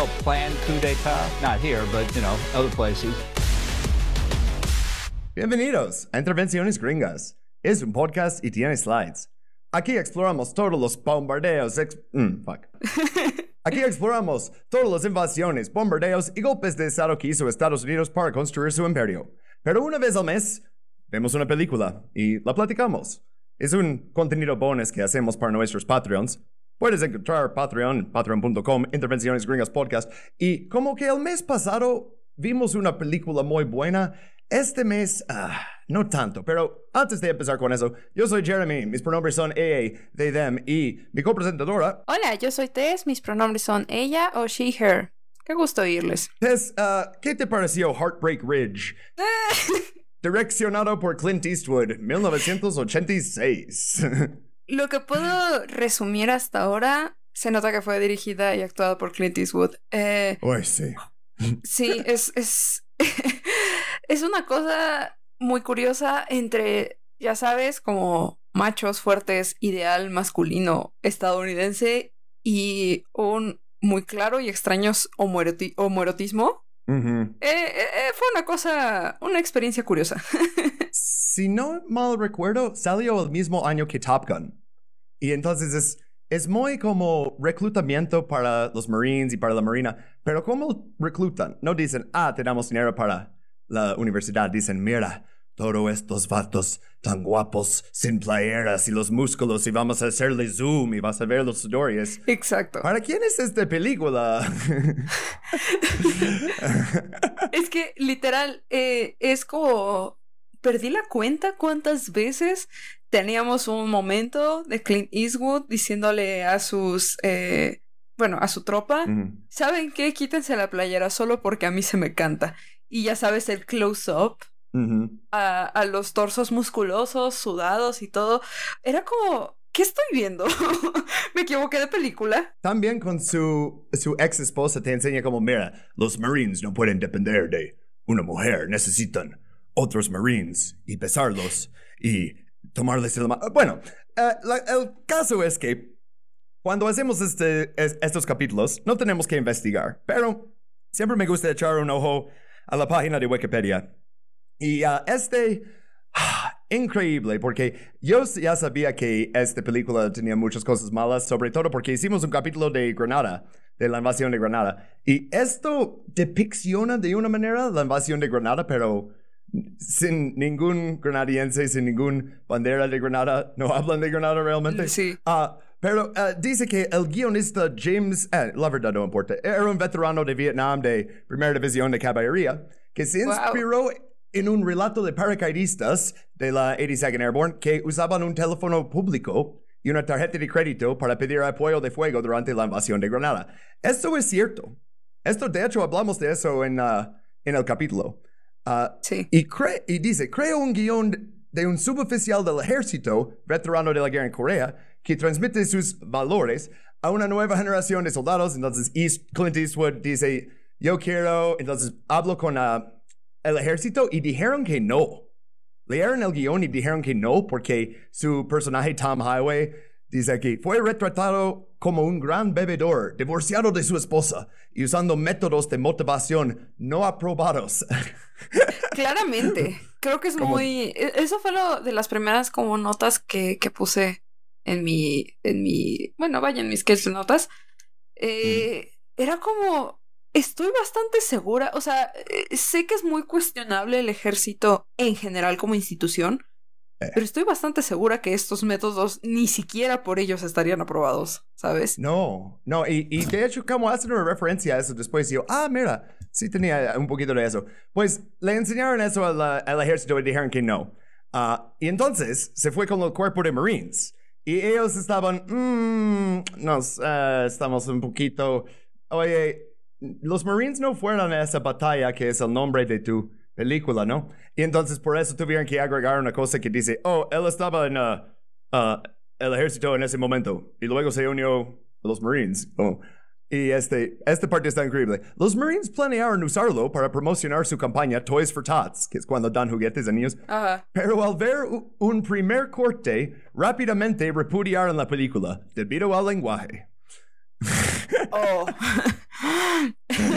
Help plan coup d'etat, not here, but, you know, other places. Bienvenidos a Intervenciones Gringas. Es un podcast y tiene slides. Aquí exploramos todos los bombardeos. Ex mm, fuck. Aquí exploramos todas las invasiones, bombardeos y golpes de Estado que hizo Estados Unidos para construir su imperio. Pero una vez al mes, vemos una película y la platicamos. Es un contenido bonus que hacemos para nuestros Patreons. Puedes encontrar Patreon, patreon.com, Intervenciones Gringas Podcast. Y como que el mes pasado vimos una película muy buena, este mes, ah, no tanto, pero antes de empezar con eso, yo soy Jeremy, mis pronombres son EA, they, them, y mi copresentadora. Hola, yo soy Tess, mis pronombres son ella o she, her. Qué gusto oírles. Tess, ah, ¿qué te pareció Heartbreak Ridge? Direccionado por Clint Eastwood, 1986. Lo que puedo resumir hasta ahora, se nota que fue dirigida y actuada por Clint Eastwood. Eh, Uy, sí. Sí, es, es, es una cosa muy curiosa entre, ya sabes, como machos fuertes, ideal masculino estadounidense y un muy claro y extraño homoeroti homoerotismo. Eh, eh, eh, fue una cosa, una experiencia curiosa. Si no mal recuerdo, salió el mismo año que Top Gun. Y entonces es, es muy como reclutamiento para los Marines y para la Marina. Pero ¿cómo reclutan? No dicen, ah, tenemos dinero para la universidad. Dicen, mira, todos estos vatos tan guapos, sin playeras y los músculos, y vamos a hacerle zoom y vas a ver los sudores. Exacto. ¿Para quién es esta película? Es que literal eh, es como perdí la cuenta cuántas veces teníamos un momento de Clint Eastwood diciéndole a sus eh, bueno a su tropa saben qué quítense la playera solo porque a mí se me canta y ya sabes el close up Ujú. a, a los torsos musculosos sudados y todo. Era como ¿qué estoy viendo? me equivoqué de película. También con su, su ex esposa te enseña como, mira, los Marines no pueden depender de una mujer, necesitan otros Marines y besarlos y tomarles el. Bueno, eh, la- el caso es que cuando hacemos este, es- estos capítulos no tenemos que investigar, pero siempre me gusta echar un ojo a la página de Wikipedia. Y ah, este, increíble, porque yo ya sabía que esta película tenía muchas cosas malas, sobre todo porque hicimos un capítulo de Granada, de la invasión de Granada. Y esto depicciona de una manera la invasión de Granada, pero sin ningún granadiense, sin ningún bandera de Granada, no hablan de Granada realmente. Sí. Ah, pero ah, dice que el guionista James, eh, la verdad no importa, era un veterano de Vietnam de Primera División de Caballería que se Wow. inspiró en un relato de paracaidistas de la 82nd Airborne que usaban un teléfono público y una tarjeta de crédito para pedir apoyo de fuego durante la invasión de Granada. Esto es cierto. Esto, de hecho, hablamos de eso en, ah, en el capítulo. Ah, sí y, cre- y dice, creo un guion de un suboficial del ejército, veterano de la guerra en Corea, que transmite sus valores a una nueva generación de soldados. Entonces, East, Clint Eastwood dice, yo quiero, entonces hablo con ah, el ejército y dijeron que no. Leyeron el guion y dijeron que no porque su personaje Tom Highway dice que fue retratado como un gran bebedor, divorciado de su esposa y usando métodos de motivación no aprobados. Claramente. Creo que es Como- muy. e- Eso fue lo de las primeras como notas que, que puse en mi. en mi. Bueno, vaya en mis de notas. Eh, Era como. Estoy bastante segura. O sea, eh, sé que es muy cuestionable el ejército en general como institución. Eh. Pero estoy bastante segura que estos métodos ni siquiera por ellos estarían aprobados, ¿sabes? No, no, y, y de hecho, como hacen una referencia a eso después, yo, ah, mira, sí tenía un poquito de eso. Pues le enseñaron eso a al ejército y dijeron que no. Ah, y entonces se fue con el cuerpo de Marines. Y ellos estaban, mmm, nos, ah, estamos un poquito, oye, los Marines no fueron a esa batalla que es el nombre de tu película, ¿no? Y entonces por eso tuvieron que agregar una cosa que dice, oh, él estaba en uh, uh, el ejército en ese momento y luego se unió a los Marines. Oh. Y este, esta parte está increíble. Los Marines planearon usarlo para promocionar su campaña Toys for Tots, que es cuando dan juguetes a niños. Pero al ver un primer corte, rápidamente repudiaron la película debido al lenguaje. Oh.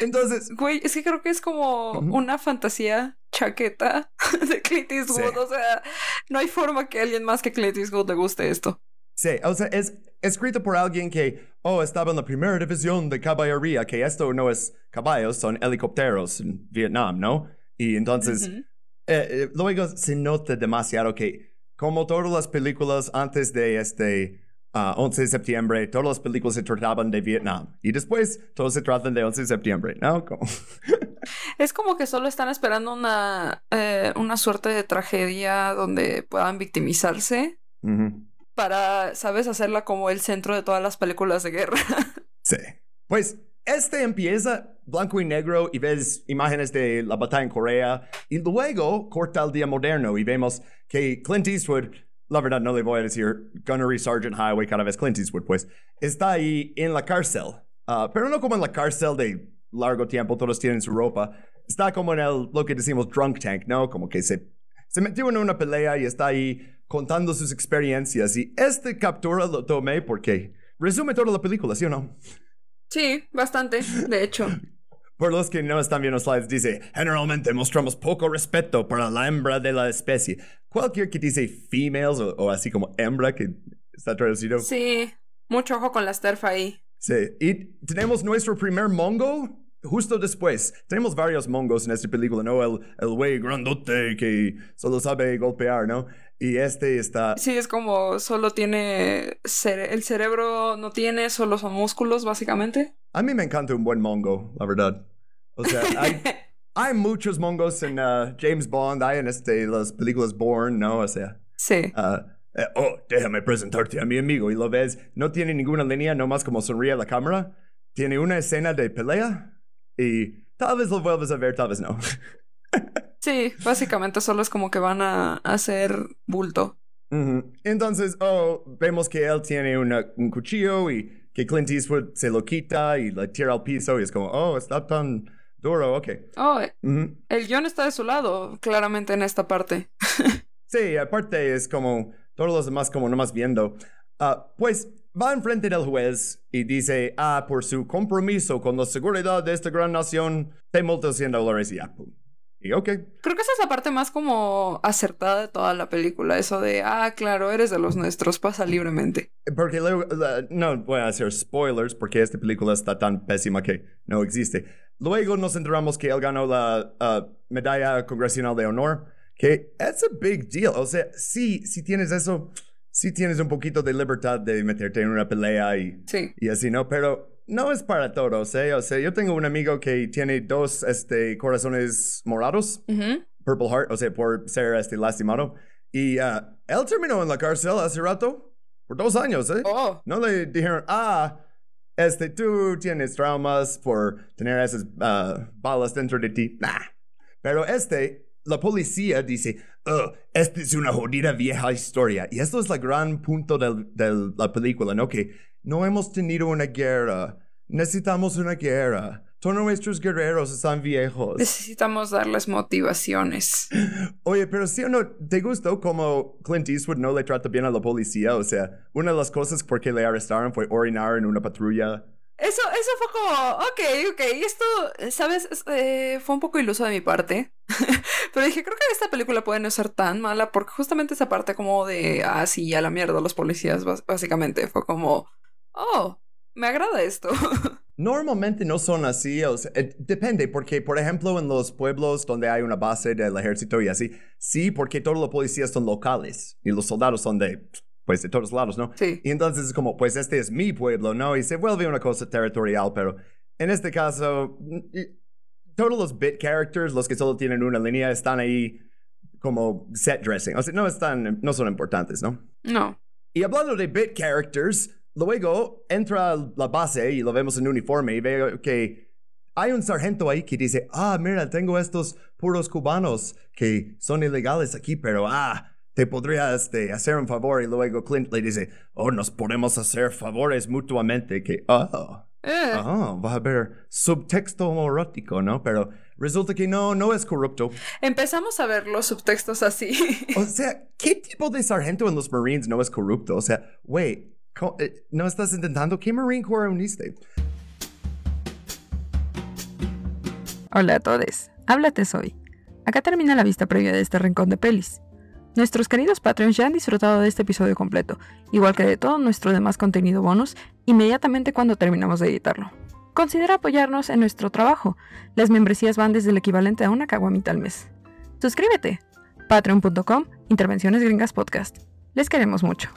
Entonces, Güey, es que creo que es como una fantasía chaqueta de Clint Eastwood. Sí. O sea, no hay forma que a alguien más que Clint Eastwood le guste esto. sí, o sea, es escrito por alguien que, oh, estaba en la primera división de caballería, que esto no es caballos, son helicópteros en Vietnam, ¿no? Y entonces, eh, eh, luego se nota demasiado que, como todas las películas antes de este ah, 11 de septiembre, todas las películas se trataban de Vietnam. Y después, todos se tratan de 11 de septiembre, ¿no? Como- Es como que solo están esperando una, eh, una suerte de tragedia donde puedan victimizarse Ujú. para, ¿sabes?, hacerla como el centro de todas las películas de guerra. Sí. Pues este empieza blanco y negro y ves imágenes de la batalla en Corea y luego corta al día moderno y vemos que Clint Eastwood, la verdad no le voy a decir Gunnery Sergeant Highway cada vez Clint Eastwood, pues está ahí en la cárcel, Ah, pero no como en la cárcel de largo tiempo, todos tienen su ropa, está como en el, lo que decimos drunk tank, ¿no? Como que se, se metió en una pelea y está ahí contando sus experiencias y este captura lo tomé porque resume toda la película, ¿sí o no? Sí, bastante, de hecho. Por los que no están viendo slides, dice, generalmente mostramos poco respeto para la hembra de la especie. Cualquier que dice females o, o así como hembra, que está traducido. Sí, mucho ojo con la sterfa ahí. Sí. Y tenemos nuestro primer mongo justo después. Tenemos varios mongos en esta película, ¿no? El, el güey grandote que solo sabe golpear, ¿no? Y este está... Sí, es como solo tiene... cere- el cerebro no tiene, solo son músculos, básicamente. A mí me encanta un buen mongo, la verdad. O sea, hay, hay muchos mongos en uh, James Bond, hay en este, las películas Bourne, ¿no? O sea... Sí. Ah, eh, oh, déjame presentarte a mi amigo. Y lo ves, no tiene ninguna línea, nomás como sonríe a la cámara. Tiene una escena de pelea y tal vez lo vuelves a ver, tal vez no. Sí, básicamente solo es como que van a hacer bulto. Entonces, oh, vemos que él tiene una- un cuchillo y que Clint Eastwood se lo quita y lo tira al piso y es como, oh, está tan duro, ok. Oh, el guion está de su lado, claramente en esta parte. Sí, aparte es como todos los demás como nomás viendo. Ah, pues va enfrente del juez y dice, ah, por su compromiso con la seguridad de esta gran nación, te multo 100 dólares y ya. pum. Y ok. Creo que esa es la parte más como acertada de toda la película, eso de, ah, claro, eres de los nuestros, pasa libremente. Porque luego, la- no voy a hacer spoilers porque esta película está tan pésima que no existe. Luego nos enteramos que él ganó la ah, medalla congresional de honor, que es a big deal. O sea, sí, si tienes eso, sí tienes un poquito de libertad de meterte en una pelea y Sí. y así, ¿no? Pero no es para todos, ¿eh? O sea, yo tengo un amigo que tiene dos este, corazones morados. Purple Heart, o sea, por ser este, lastimado. Y ah, él terminó en la cárcel hace rato, por dos años, ¿eh? Oh, No le dijeron, ah, este, tú tienes traumas por tener esas ah, balas dentro de ti. Nah. Pero este, la policía dice, oh, esta es una jodida vieja historia. Y esto es el gran punto de la película, ¿no? Que no hemos tenido una guerra. Necesitamos una guerra. Todos nuestros guerreros están viejos. necesitamos darles motivaciones. Oye, pero si o no, ¿te gustó cómo Clint Eastwood no le trata bien a la policía? O sea, una de las cosas por qué le arrestaron fue orinar en una patrulla. Eso, eso fue como, ok, ok, esto, ¿sabes? Es- eh, fue un poco iluso de mi parte. Pero dije, creo que esta película puede no ser tan mala porque justamente esa parte como de, ah, sí, a la mierda los policías, básicamente, fue como, oh, me agrada esto. Normalmente no son así, o sea, eh, depende, porque por ejemplo en los pueblos donde hay una base del ejército y así, sí, porque todos los policías son locales y los soldados son de, pues, de todos lados, ¿no? Sí. Y entonces es como, pues este es mi pueblo, ¿no? Y se vuelve una cosa territorial, pero en este caso, mm, todos los bit characters, los que solo tienen una línea, están ahí como set dressing, o sea, no están, no son importantes, ¿no? No. Y hablando de bit characters, luego entra a la base y lo vemos en uniforme y veo que hay un sargento ahí que dice, ah, mira, tengo estos puros cubanos que son ilegales aquí, pero ah, te podría este, hacer un favor. Y luego Clint le dice, oh, nos podemos hacer favores mutuamente, que, oh. Eh, Ah, va a haber subtexto homoerótico, ¿no? Pero resulta que no, no es corrupto. Empezamos a ver los subtextos así. O sea, ¿qué tipo de sargento en los Marines no es corrupto? O sea, güey, eh, ¿no estás intentando? ¿Qué Marine Corps uniste? Hola a todos, háblate soy. Acá termina la vista previa de este rincón de pelis. Nuestros queridos Patreons ya han disfrutado de este episodio completo, igual que de todo nuestro demás contenido bonus, inmediatamente cuando terminamos de editarlo. Considera apoyarnos en nuestro trabajo. Las membresías van desde el equivalente a una caguamita al mes. Suscríbete. Patreon.com, Intervenciones Gringas Podcast. Les queremos mucho.